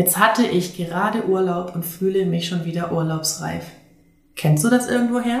Jetzt hatte ich gerade Urlaub und fühle mich schon wieder urlaubsreif. Kennst du das irgendwoher?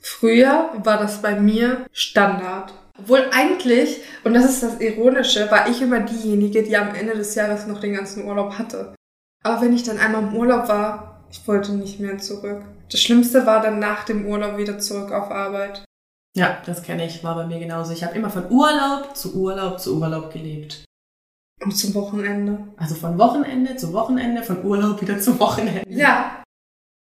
Früher war das bei mir Standard. Obwohl eigentlich, und das ist das Ironische, war ich immer diejenige, die am Ende des Jahres noch den ganzen Urlaub hatte. Aber wenn ich dann einmal im Urlaub war, ich wollte nicht mehr zurück. Das Schlimmste war dann nach dem Urlaub wieder zurück auf Arbeit. Ja, das kenne ich, war bei mir genauso. Ich habe immer von Urlaub zu Urlaub zu Urlaub gelebt. Und zum Wochenende. Also von Wochenende zu Wochenende, von Urlaub wieder zu Wochenende. Ja,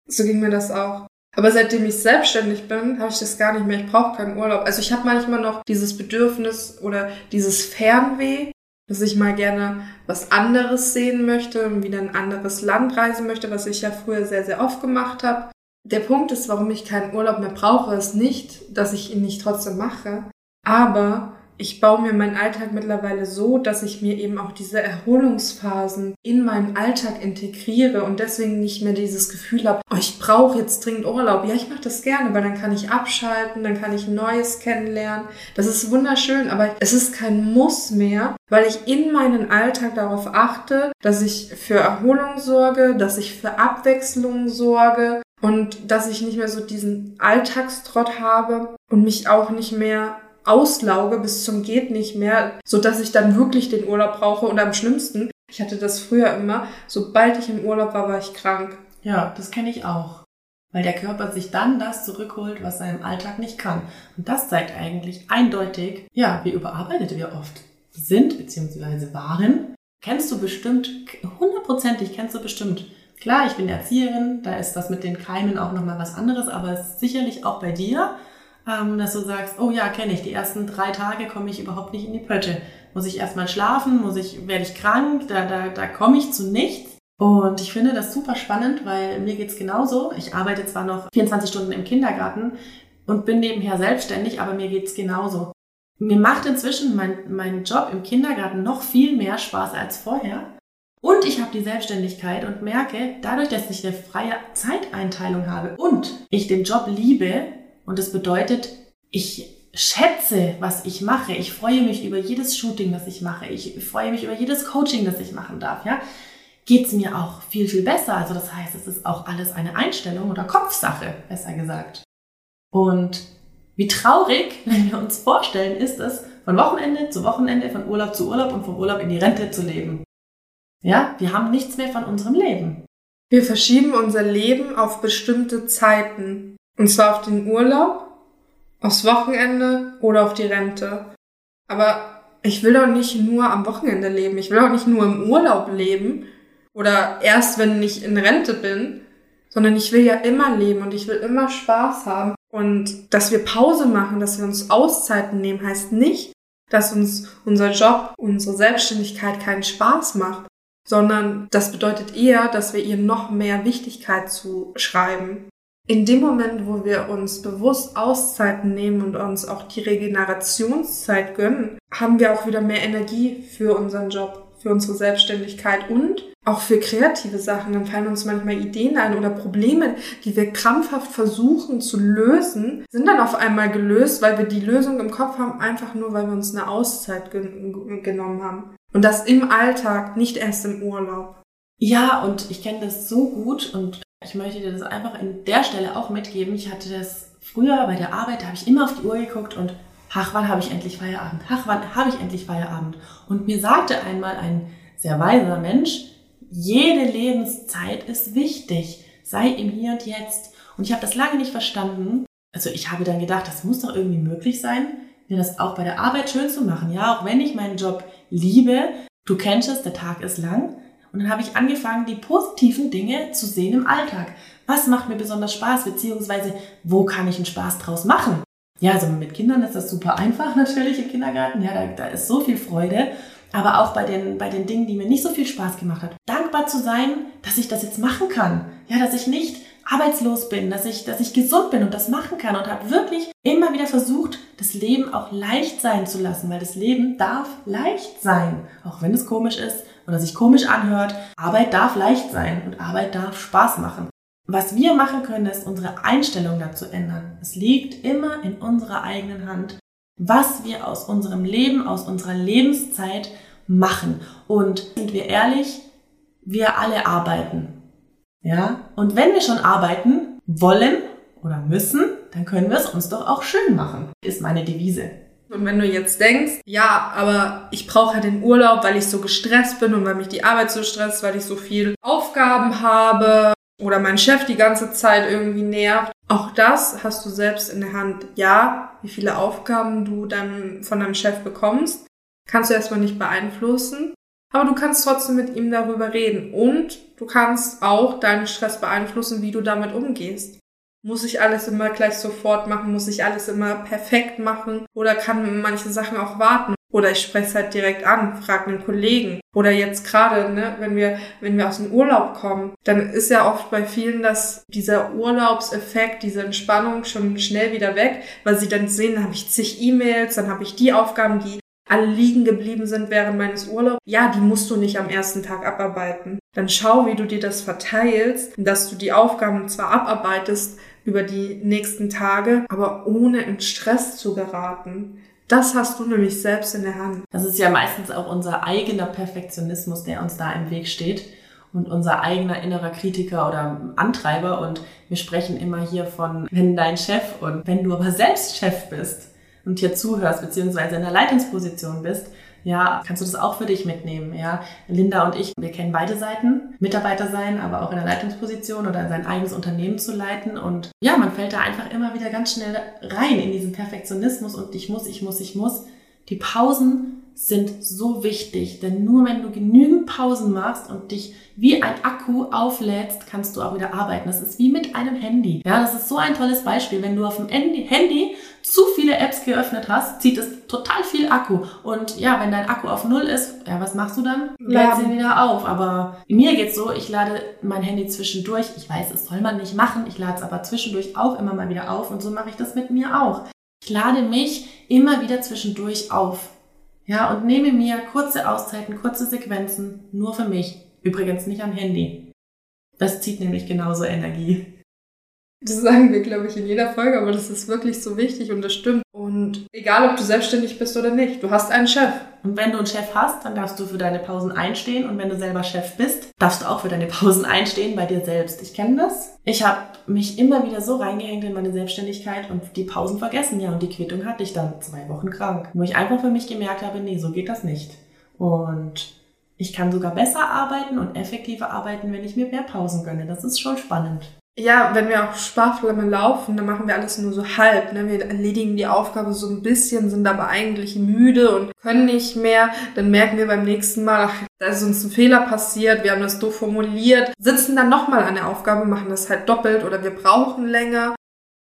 so ging mir das auch. Aber seitdem ich selbstständig bin, habe ich das gar nicht mehr. Ich brauche keinen Urlaub. Also ich habe manchmal noch dieses Bedürfnis oder dieses Fernweh, dass ich mal gerne was anderes sehen möchte und wieder ein anderes Land reisen möchte, was ich ja früher sehr, sehr oft gemacht habe. Der Punkt ist, warum ich keinen Urlaub mehr brauche, ist nicht, dass ich ihn nicht trotzdem mache, aber ich baue mir meinen Alltag mittlerweile so, dass ich mir eben auch diese Erholungsphasen in meinen Alltag integriere und deswegen nicht mehr dieses Gefühl habe, oh, ich brauche jetzt dringend Urlaub. Ja, ich mache das gerne, weil dann kann ich abschalten, dann kann ich Neues kennenlernen. Das ist wunderschön, aber es ist kein Muss mehr, weil ich in meinen Alltag darauf achte, dass ich für Erholung sorge, dass ich für Abwechslung sorge und dass ich nicht mehr so diesen Alltagstrott habe und mich auch nicht mehr auslauge bis zum geht nicht mehr, so dass ich dann wirklich den Urlaub brauche und am schlimmsten, ich hatte das früher immer, sobald ich im Urlaub war, war ich krank. Ja, das kenne ich auch. Weil der Körper sich dann das zurückholt, was er im Alltag nicht kann. Und das zeigt eigentlich eindeutig, ja, wie überarbeitet wir oft sind, beziehungsweise waren. Kennst du bestimmt, hundertprozentig kennst du bestimmt. Klar, ich bin Erzieherin, da ist das mit den Keimen auch nochmal was anderes, aber es ist sicherlich auch bei dir ähm, dass du sagst, oh ja, kenne ich, die ersten drei Tage komme ich überhaupt nicht in die Pötte. Muss ich erstmal schlafen, muss ich, werde ich krank, da, da, da komme ich zu nichts. Und ich finde das super spannend, weil mir geht's genauso. Ich arbeite zwar noch 24 Stunden im Kindergarten und bin nebenher selbstständig, aber mir geht's genauso. Mir macht inzwischen mein, mein Job im Kindergarten noch viel mehr Spaß als vorher. Und ich habe die Selbstständigkeit und merke, dadurch, dass ich eine freie Zeiteinteilung habe und ich den Job liebe, und das bedeutet, ich schätze, was ich mache. Ich freue mich über jedes Shooting, das ich mache. Ich freue mich über jedes Coaching, das ich machen darf. Ja, geht's mir auch viel, viel besser. Also das heißt, es ist auch alles eine Einstellung oder Kopfsache, besser gesagt. Und wie traurig, wenn wir uns vorstellen, ist es, von Wochenende zu Wochenende, von Urlaub zu Urlaub und vom Urlaub in die Rente zu leben. Ja, wir haben nichts mehr von unserem Leben. Wir verschieben unser Leben auf bestimmte Zeiten. Und zwar auf den Urlaub, aufs Wochenende oder auf die Rente. Aber ich will doch nicht nur am Wochenende leben. Ich will auch nicht nur im Urlaub leben oder erst, wenn ich in Rente bin, sondern ich will ja immer leben und ich will immer Spaß haben. Und dass wir Pause machen, dass wir uns Auszeiten nehmen, heißt nicht, dass uns unser Job, unsere Selbstständigkeit keinen Spaß macht, sondern das bedeutet eher, dass wir ihr noch mehr Wichtigkeit zuschreiben in dem Moment, wo wir uns bewusst Auszeiten nehmen und uns auch die Regenerationszeit gönnen, haben wir auch wieder mehr Energie für unseren Job, für unsere Selbstständigkeit und auch für kreative Sachen. Dann fallen uns manchmal Ideen ein oder Probleme, die wir krampfhaft versuchen zu lösen, sind dann auf einmal gelöst, weil wir die Lösung im Kopf haben, einfach nur, weil wir uns eine Auszeit gen genommen haben. Und das im Alltag, nicht erst im Urlaub. Ja, und ich kenne das so gut und ich möchte dir das einfach an der Stelle auch mitgeben. Ich hatte das früher bei der Arbeit, da habe ich immer auf die Uhr geguckt und ach, wann habe ich endlich Feierabend? Ach, wann habe ich endlich Feierabend? Und mir sagte einmal ein sehr weiser Mensch, jede Lebenszeit ist wichtig. Sei im Hier und Jetzt. Und ich habe das lange nicht verstanden. Also ich habe dann gedacht, das muss doch irgendwie möglich sein, mir das auch bei der Arbeit schön zu machen. Ja, auch wenn ich meinen Job liebe, du kennst es, der Tag ist lang, und dann habe ich angefangen, die positiven Dinge zu sehen im Alltag. Was macht mir besonders Spaß, beziehungsweise wo kann ich einen Spaß draus machen? Ja, also mit Kindern ist das super einfach natürlich im Kindergarten. Ja, da, da ist so viel Freude. aber auch bei den, bei den Dingen, die mir nicht so viel Spaß gemacht hat. Dankbar zu sein, dass ich das jetzt machen kann. Ja, dass ich nicht arbeitslos bin, dass ich, dass ich gesund bin und das machen kann und habe wirklich immer wieder versucht, das Leben auch leicht sein zu lassen, weil das Leben darf leicht sein, auch wenn es komisch ist oder sich komisch anhört. Arbeit darf leicht sein und Arbeit darf Spaß machen. Was wir machen können, ist unsere Einstellung dazu ändern. Es liegt immer in unserer eigenen Hand, was wir aus unserem Leben, aus unserer Lebenszeit machen. Und sind wir ehrlich, wir alle arbeiten. Ja? Und wenn wir schon arbeiten wollen oder müssen, dann können wir es uns doch auch schön machen, ist meine Devise. Und wenn du jetzt denkst, ja, aber ich brauche ja den Urlaub, weil ich so gestresst bin und weil mich die Arbeit so stresst, weil ich so viel Aufgaben habe oder mein Chef die ganze Zeit irgendwie nervt. Auch das hast du selbst in der Hand. Ja, wie viele Aufgaben du dann von deinem Chef bekommst, kannst du erstmal nicht beeinflussen. Aber du kannst trotzdem mit ihm darüber reden und du kannst auch deinen Stress beeinflussen, wie du damit umgehst. Muss ich alles immer gleich sofort machen? Muss ich alles immer perfekt machen? Oder kann manche Sachen auch warten? Oder ich spreche es halt direkt an, frage einen Kollegen. Oder jetzt gerade, ne, wenn wir, wenn wir aus dem Urlaub kommen, dann ist ja oft bei vielen, dass dieser Urlaubseffekt, diese Entspannung schon schnell wieder weg, weil sie dann sehen, dann habe ich zig E-Mails, dann habe ich die Aufgaben, die alle liegen geblieben sind während meines Urlaubs, ja, die musst du nicht am ersten Tag abarbeiten. Dann schau, wie du dir das verteilst, dass du die Aufgaben zwar abarbeitest über die nächsten Tage, aber ohne in Stress zu geraten. Das hast du nämlich selbst in der Hand. Das ist ja meistens auch unser eigener Perfektionismus, der uns da im Weg steht und unser eigener innerer Kritiker oder Antreiber. Und wir sprechen immer hier von, wenn dein Chef und wenn du aber selbst Chef bist, und hier zuhörst, beziehungsweise in der Leitungsposition bist, ja, kannst du das auch für dich mitnehmen, ja. Linda und ich, wir kennen beide Seiten, Mitarbeiter sein, aber auch in der Leitungsposition oder sein eigenes Unternehmen zu leiten und ja, man fällt da einfach immer wieder ganz schnell rein in diesen Perfektionismus und ich muss, ich muss, ich muss. Die Pausen sind so wichtig, denn nur wenn du genügend Pausen machst und dich wie ein Akku auflädst, kannst du auch wieder arbeiten. Das ist wie mit einem Handy. Ja, das ist so ein tolles Beispiel. Wenn du auf dem Handy zu viele Apps geöffnet hast, zieht es total viel Akku. Und ja, wenn dein Akku auf Null ist, ja, was machst du dann? Lädst ihn wieder auf. Aber mir geht's so, ich lade mein Handy zwischendurch. Ich weiß, das soll man nicht machen. Ich lade es aber zwischendurch auch immer mal wieder auf. Und so mache ich das mit mir auch. Ich lade mich immer wieder zwischendurch auf. Ja, und nehme mir kurze Auszeiten, kurze Sequenzen, nur für mich. Übrigens nicht am Handy. Das zieht nämlich genauso Energie. Das sagen wir, glaube ich, in jeder Folge, aber das ist wirklich so wichtig und das stimmt. Und egal, ob du selbstständig bist oder nicht, du hast einen Chef. Und wenn du einen Chef hast, dann darfst du für deine Pausen einstehen. Und wenn du selber Chef bist, darfst du auch für deine Pausen einstehen bei dir selbst. Ich kenne das. Ich habe mich immer wieder so reingehängt in meine Selbstständigkeit und die Pausen vergessen. Ja, und die Quittung hatte ich dann zwei Wochen krank. Wo ich einfach für mich gemerkt habe, nee, so geht das nicht. Und ich kann sogar besser arbeiten und effektiver arbeiten, wenn ich mir mehr Pausen gönne. Das ist schon spannend. Ja, wenn wir auf Sparflamme laufen, dann machen wir alles nur so halb. Ne? Wir erledigen die Aufgabe so ein bisschen, sind aber eigentlich müde und können nicht mehr. Dann merken wir beim nächsten Mal, ach, da ist uns ein Fehler passiert, wir haben das doof formuliert, sitzen dann nochmal an der Aufgabe, machen das halt doppelt oder wir brauchen länger.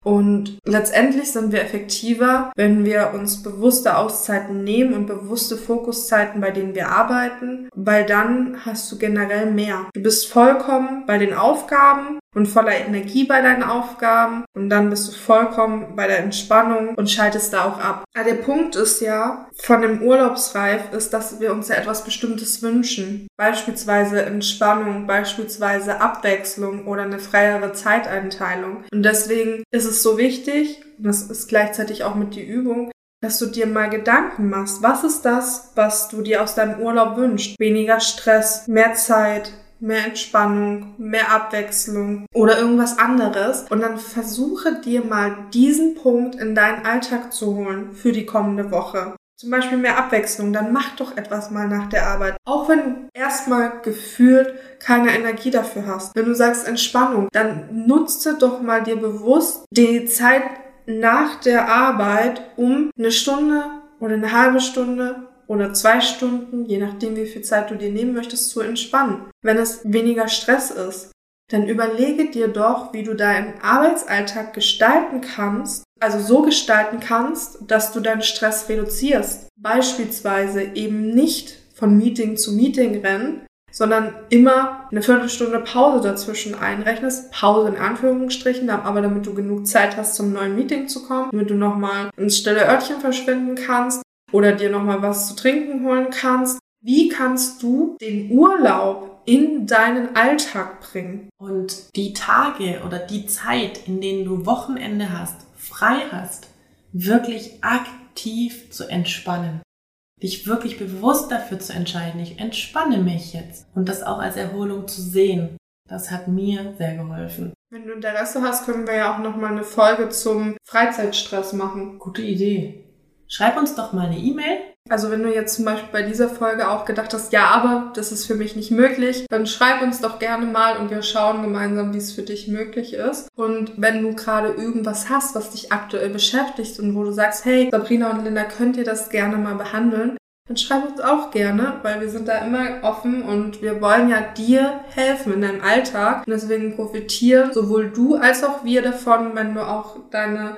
Und letztendlich sind wir effektiver, wenn wir uns bewusste Auszeiten nehmen und bewusste Fokuszeiten, bei denen wir arbeiten, weil dann hast du generell mehr. Du bist vollkommen bei den Aufgaben und voller Energie bei deinen Aufgaben und dann bist du vollkommen bei der Entspannung und schaltest da auch ab. Aber der Punkt ist ja, von dem Urlaubsreif ist, dass wir uns ja etwas Bestimmtes wünschen. Beispielsweise Entspannung, beispielsweise Abwechslung oder eine freiere Zeiteinteilung. Und deswegen ist es so wichtig, und das ist gleichzeitig auch mit die Übung, dass du dir mal Gedanken machst. Was ist das, was du dir aus deinem Urlaub wünschst? Weniger Stress, mehr Zeit, mehr Entspannung, mehr Abwechslung oder irgendwas anderes. Und dann versuche dir mal diesen Punkt in deinen Alltag zu holen für die kommende Woche. Zum Beispiel mehr Abwechslung, dann mach doch etwas mal nach der Arbeit. Auch wenn du erstmal gefühlt keine Energie dafür hast. Wenn du sagst Entspannung, dann nutze doch mal dir bewusst die Zeit nach der Arbeit, um eine Stunde oder eine halbe Stunde oder zwei Stunden, je nachdem wie viel Zeit du dir nehmen möchtest, zu entspannen. Wenn es weniger Stress ist, dann überlege dir doch, wie du deinen Arbeitsalltag gestalten kannst, also so gestalten kannst, dass du deinen Stress reduzierst. Beispielsweise eben nicht von Meeting zu Meeting rennen, sondern immer eine Viertelstunde Pause dazwischen einrechnest. Pause in Anführungsstrichen, aber damit du genug Zeit hast, zum neuen Meeting zu kommen, damit du nochmal ins stille Örtchen verschwinden kannst oder dir nochmal was zu trinken holen kannst. Wie kannst du den Urlaub in deinen Alltag bringen? Und die Tage oder die Zeit, in denen du Wochenende hast, frei hast, wirklich aktiv zu entspannen dich wirklich bewusst dafür zu entscheiden, ich entspanne mich jetzt und das auch als Erholung zu sehen. Das hat mir sehr geholfen. Wenn du Interesse hast, können wir ja auch noch mal eine Folge zum Freizeitstress machen. Gute Idee. Schreib uns doch mal eine E-Mail also wenn du jetzt zum Beispiel bei dieser Folge auch gedacht hast, ja, aber das ist für mich nicht möglich, dann schreib uns doch gerne mal und wir schauen gemeinsam, wie es für dich möglich ist. Und wenn du gerade irgendwas hast, was dich aktuell beschäftigt und wo du sagst, hey, Sabrina und Linda, könnt ihr das gerne mal behandeln, dann schreib uns auch gerne, weil wir sind da immer offen und wir wollen ja dir helfen in deinem Alltag. Und deswegen profitieren sowohl du als auch wir davon, wenn du auch deine